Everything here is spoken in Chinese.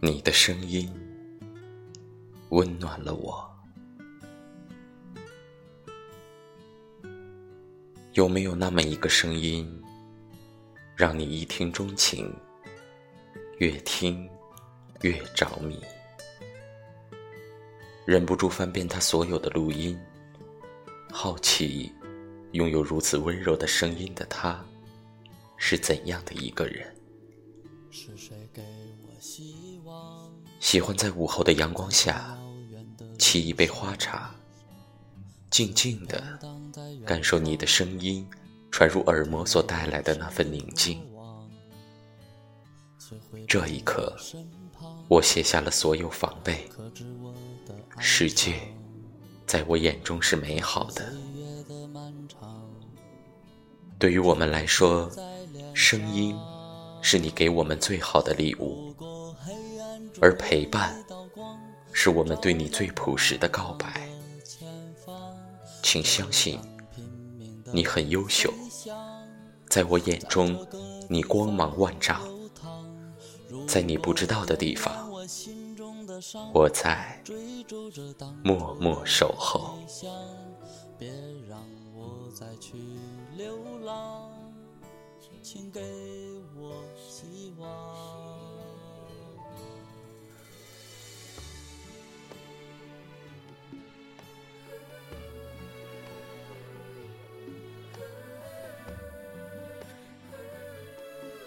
你的声音温暖了我。有没有那么一个声音，让你一听钟情，越听越着迷，忍不住翻遍他所有的录音，好奇拥有如此温柔的声音的他，是怎样的一个人？是谁给喜欢在午后的阳光下，沏一杯花茶，静静的感受你的声音传入耳膜所带来的那份宁静。这一刻，我卸下了所有防备，世界在我眼中是美好的。对于我们来说，声音是你给我们最好的礼物。而陪伴，是我们对你最朴实的告白。请相信，你很优秀，在我眼中，你光芒万丈。在你不知道的地方，我在默默守候。别让我再去流浪，请给 wall.